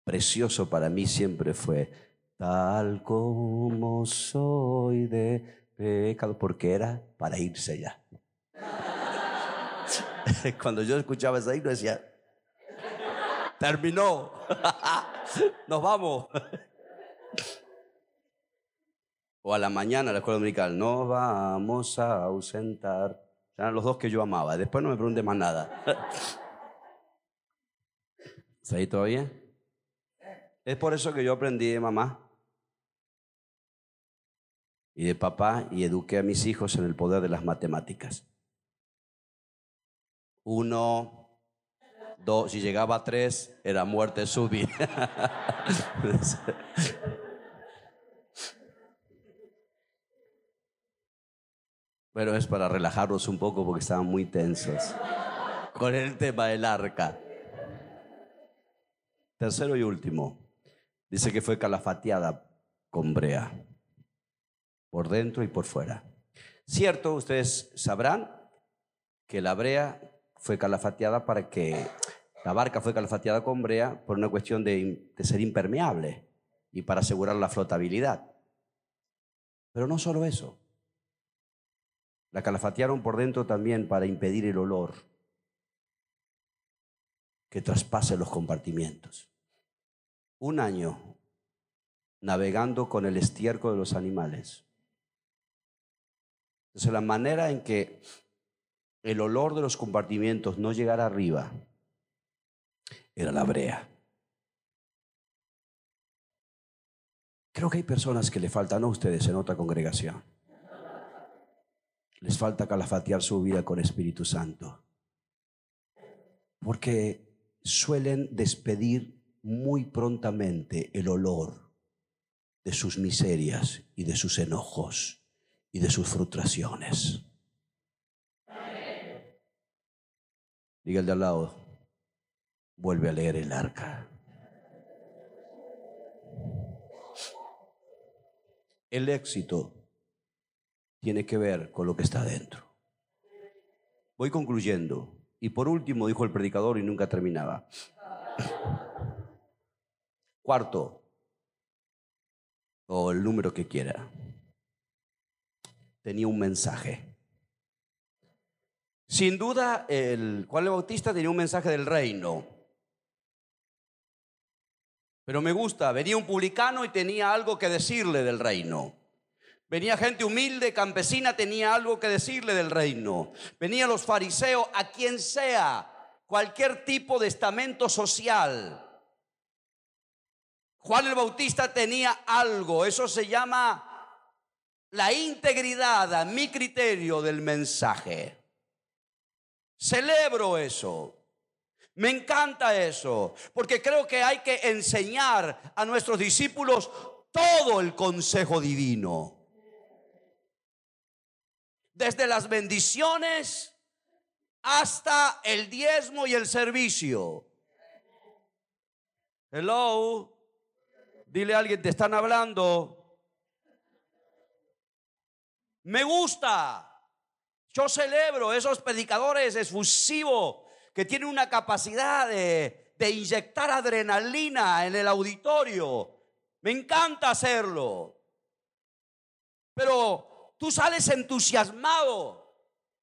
precioso para mí siempre fue tal como soy de pecado, porque era para irse ya. (laughs) Cuando yo escuchaba ese himno decía, Terminó. (laughs) Nos vamos. O a la mañana la escuela dominical, nos vamos a ausentar. Eran los dos que yo amaba. Después no me pregunte más nada. (laughs) ¿Está ahí todavía? Es por eso que yo aprendí mamá y de papá y eduqué a mis hijos en el poder de las matemáticas. Uno si llegaba a tres, era muerte súbita. (laughs) Pero es para relajarlos un poco porque estaban muy tensos con el tema del arca. Tercero y último, dice que fue calafateada con brea, por dentro y por fuera. Cierto, ustedes sabrán que la brea fue calafateada para que la barca fue calafateada con brea por una cuestión de, ser impermeable y para asegurar la flotabilidad. Pero no solo eso. La calafatearon por dentro también para impedir el olor que traspase los compartimientos. Un año navegando con el estiércol de los animales Entonces la manera en que el olor de los compartimientos no llegara arriba era la brea. Creo que hay personas que le faltan a ustedes en otra congregación. Les falta calafatear su vida con Espíritu Santo. Porque suelen despedir muy prontamente el olor de sus miserias y de sus enojos y de sus frustraciones. Diga el de al lado, vuelve a leer el arca. El éxito tiene que ver con lo que está dentro. Voy concluyendo. Y por último, dijo el predicador y nunca terminaba. Cuarto, o el número que quiera, tenía un mensaje. Sin duda, el Juan el Bautista tenía un mensaje del reino. Pero me gusta, venía un publicano y tenía algo que decirle del reino. Venía gente humilde, campesina, tenía algo que decirle del reino. Venían los fariseos, a quien sea, cualquier tipo de estamento social. Juan el Bautista tenía algo, eso se llama la integridad, a mi criterio, del mensaje. Celebro eso. Me encanta eso, porque creo que hay que enseñar a nuestros discípulos todo el consejo divino. Desde las bendiciones hasta el diezmo y el servicio. Hello. Dile a alguien, te están hablando. Me gusta. Yo celebro esos predicadores efusivos que tiene una capacidad de, de inyectar adrenalina en el auditorio. Me encanta hacerlo. Pero tú sales entusiasmado,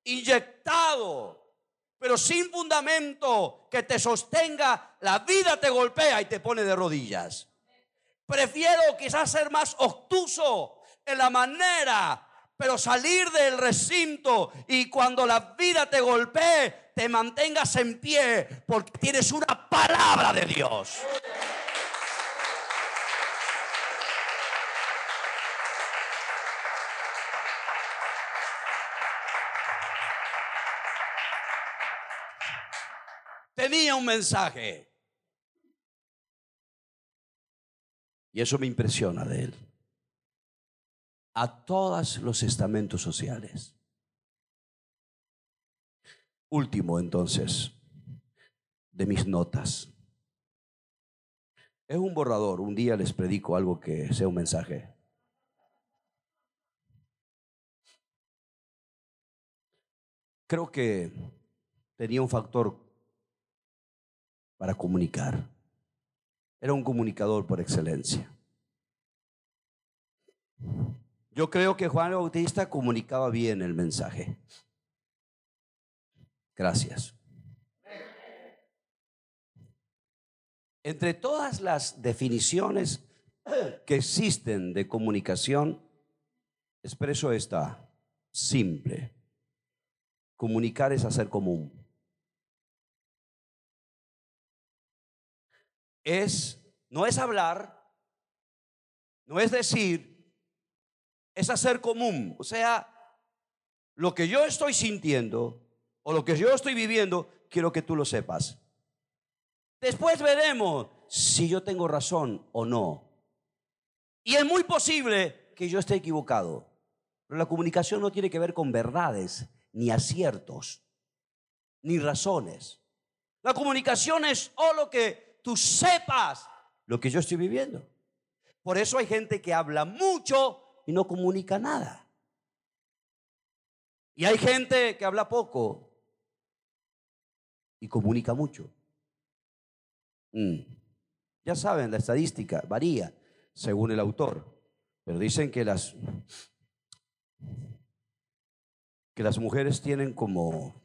inyectado, pero sin fundamento que te sostenga, la vida te golpea y te pone de rodillas. Prefiero quizás ser más obtuso en la manera, pero salir del recinto y cuando la vida te golpee, te mantengas en pie porque tienes una palabra de Dios. Tenía un mensaje. Y eso me impresiona de él. A todos los estamentos sociales. Último entonces de mis notas. Es un borrador. Un día les predico algo que sea un mensaje. Creo que tenía un factor para comunicar. Era un comunicador por excelencia. Yo creo que Juan Bautista comunicaba bien el mensaje. Gracias. Entre todas las definiciones que existen de comunicación, expreso esta simple. Comunicar es hacer común. Es, no es hablar, no es decir, es hacer común. O sea, lo que yo estoy sintiendo, o lo que yo estoy viviendo, quiero que tú lo sepas. Después veremos si yo tengo razón o no. Y es muy posible que yo esté equivocado. Pero la comunicación no tiene que ver con verdades, ni aciertos, ni razones. La comunicación es lo que tú sepas lo que yo estoy viviendo. Por eso hay gente que habla mucho y no comunica nada. Y hay gente que habla poco y comunica mucho. Mm. Ya saben, la estadística varía según el autor, pero dicen que las que las mujeres tienen como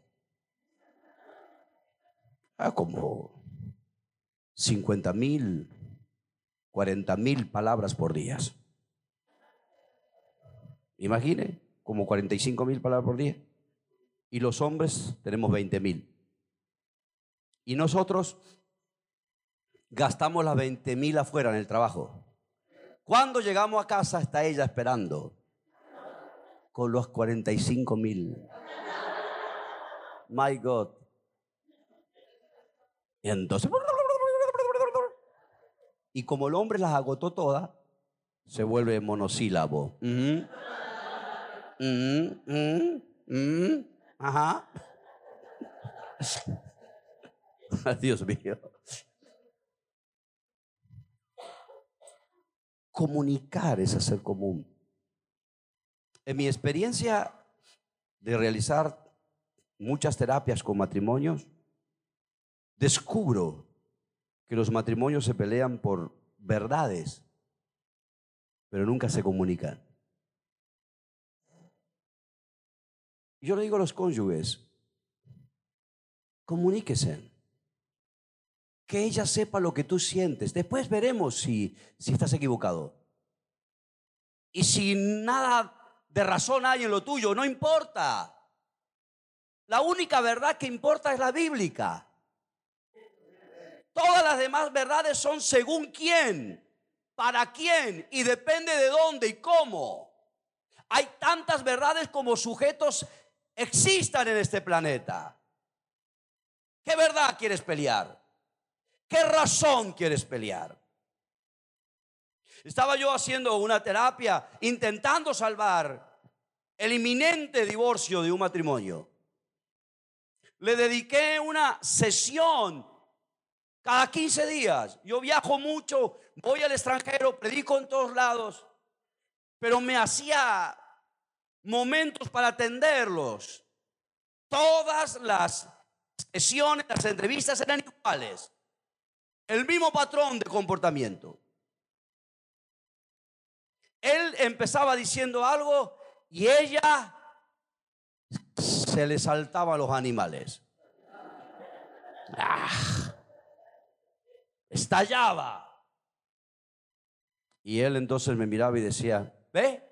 ah, como 50 mil, 40 mil palabras por día. Imagine, como 45 mil palabras por día. Y los hombres tenemos 20 mil. Y nosotros gastamos las 20 mil afuera en el trabajo. Cuando llegamos a casa está ella esperando con los 45 mil. My God. Y entonces, y como el hombre las agotó todas, se vuelve monosílabo. Mm, mm, mm, ajá. (laughs) Dios mío. Comunicar es hacer común. En mi experiencia de realizar muchas terapias con matrimonios, descubro que los matrimonios se pelean por verdades, pero nunca se comunican. Yo le digo a los cónyuges, comuníquese. Que ella sepa lo que tú sientes. Después veremos si, si estás equivocado. Y si nada de razón hay en lo tuyo, no importa. La única verdad que importa es la bíblica. Todas las demás verdades son según quién, para quién y depende de dónde y cómo. Hay tantas verdades como sujetos existan en este planeta. ¿Qué verdad quieres pelear? ¿Qué razón quieres pelear? Estaba yo haciendo una terapia intentando salvar el inminente divorcio de un matrimonio. Le dediqué una sesión cada 15 días. Yo viajo mucho, voy al extranjero, predico en todos lados, pero me hacía momentos para atenderlos. Todas las sesiones, las entrevistas eran iguales. El mismo patrón de comportamiento. Él empezaba diciendo algo y ella se le saltaba a los animales. Ah, estallaba. Y él entonces me miraba y decía, ¿ve?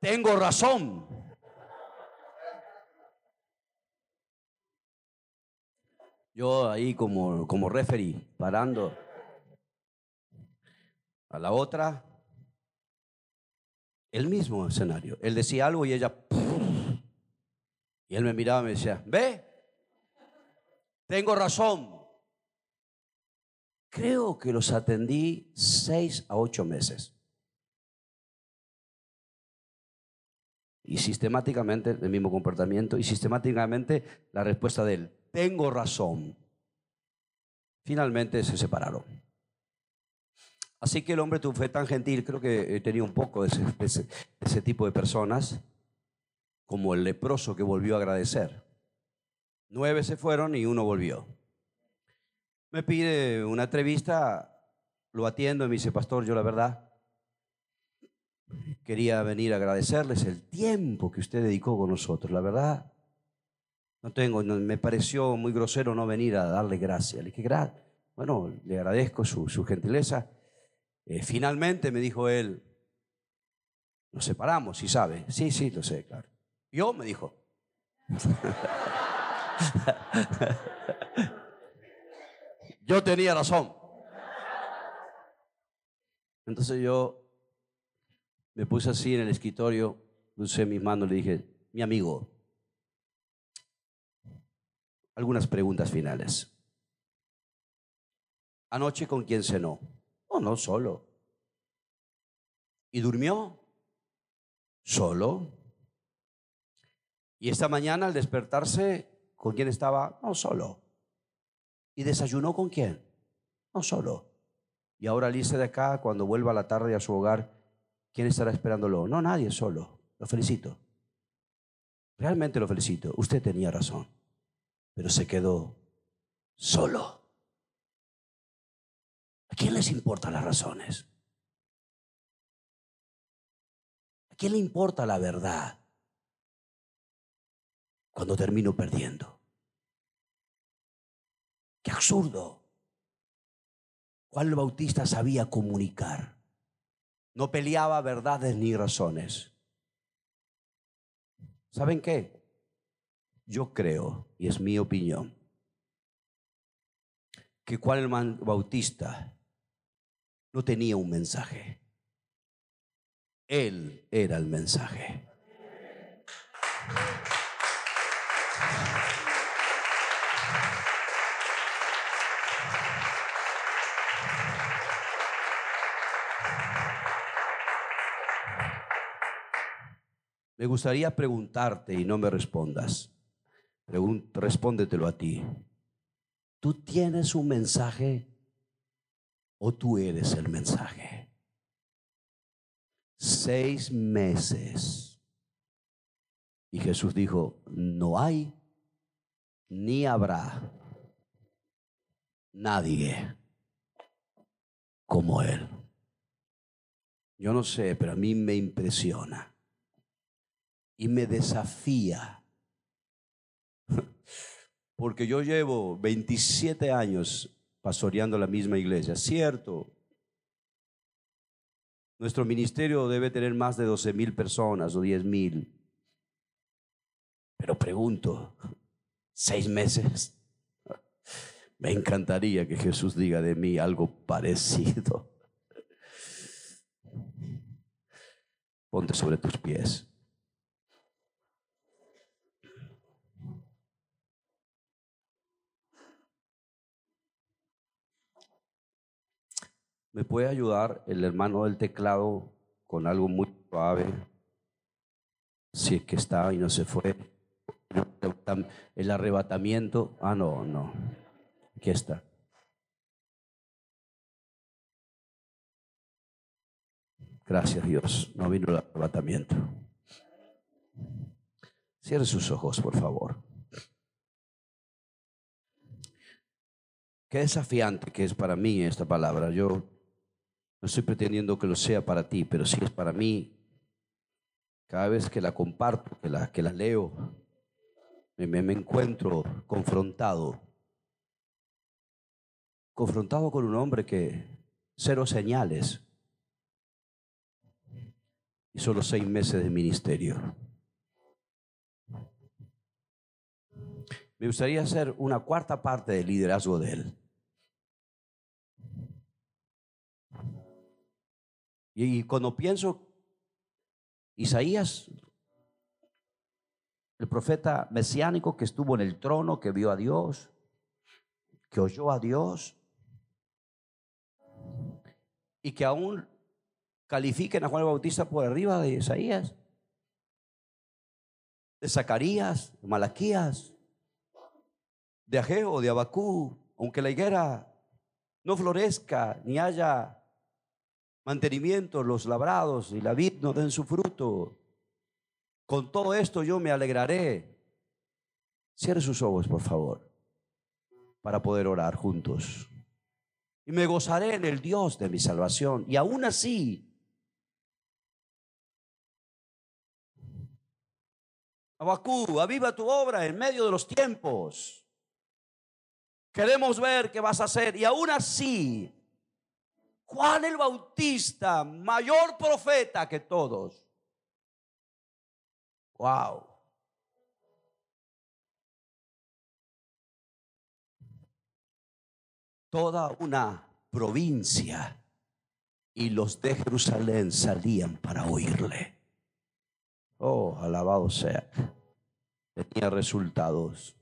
Tengo razón. Yo ahí como, como referee, parando a la otra, el mismo escenario. Él decía algo y ella... Y él me miraba y me decía, ve, tengo razón. Creo que los atendí seis a ocho meses. Y sistemáticamente el mismo comportamiento y sistemáticamente la respuesta de él, tengo razón. Finalmente se separaron. Así que el hombre fue tan gentil, creo que tenía un poco de ese, tipo de personas, como el leproso que volvió a agradecer. Nueve se fueron y uno volvió. Me pide una entrevista, lo atiendo y me dice, pastor, yo la verdad quería venir a agradecerles el tiempo que usted dedicó con nosotros. La verdad, no tengo, me pareció muy grosero no venir a darle gracias. Le dije, bueno, le agradezco su, su gentileza eh, finalmente me dijo él, nos separamos, si sabe. Sí, sí, lo sé, claro. Yo me dijo. (laughs) yo tenía razón. Entonces yo me puse así en el escritorio, puse mis manos y le dije, mi amigo, algunas preguntas finales. Anoche con quién cenó? no solo. ¿Y durmió? Solo. Y esta mañana al despertarse, ¿con quién estaba? No solo. ¿Y desayunó con quién? No solo. Y ahora al de acá, cuando vuelva a la tarde a su hogar, ¿quién estará esperándolo? No, nadie, solo. Lo felicito. Realmente lo felicito. Usted tenía razón, pero se quedó solo. ¿A quién les importan las razones? ¿A quién le importa la verdad cuando termino perdiendo? Qué absurdo. Juan Bautista sabía comunicar. No peleaba verdades ni razones. ¿Saben qué? Yo creo, y es mi opinión, que Juan el Bautista no tenía un mensaje. Él era el mensaje. Me gustaría preguntarte y no me respondas. respóndetelo a ti. ¿Tú tienes un mensaje o tú eres el mensaje? Seis meses. Y Jesús dijo, no hay ni habrá nadie como Él. Yo no sé, pero a mí me impresiona y me desafía porque yo llevo 27 años pastoreando la misma iglesia, cierto. Nuestro ministerio debe tener más de 12 mil personas o 10 mil. Pero pregunto, ¿seis meses? Me encantaría que Jesús diga de mí algo parecido. Ponte sobre tus pies. ¿Me puede ayudar el hermano del teclado con algo muy suave? Si es que está y no se fue. El arrebatamiento. Ah, no, no. Aquí está. Gracias Dios. No vino el arrebatamiento. Cierre sus ojos, por favor. Qué desafiante que es para mí esta palabra. Yo no estoy pretendiendo que lo sea para ti, pero sí es para mí. Cada vez que la comparto, que la, que la leo, me, me encuentro confrontado. Confrontado con un hombre que cero señales y solo seis meses de ministerio. Me gustaría hacer una cuarta parte del liderazgo de él. Y cuando pienso, Isaías, el profeta mesiánico que estuvo en el trono, que vio a Dios, que oyó a Dios, y que aún califiquen a Juan el Bautista por arriba de Isaías, de Zacarías, de Malaquías, de Ageo, de Abacú, aunque la higuera no florezca ni haya mantenimiento, los labrados y la vid no den su fruto. Con todo esto yo me alegraré. Cierre sus ojos, por favor, para poder orar juntos. Y me gozaré en el Dios de mi salvación. Y aún así, Abacú, aviva tu obra en medio de los tiempos. Queremos ver qué vas a hacer. Y aún así, Juan el Bautista, mayor profeta que todos. Wow. Toda una provincia y los de Jerusalén salían para oírle. Oh, alabado sea. Tenía resultados.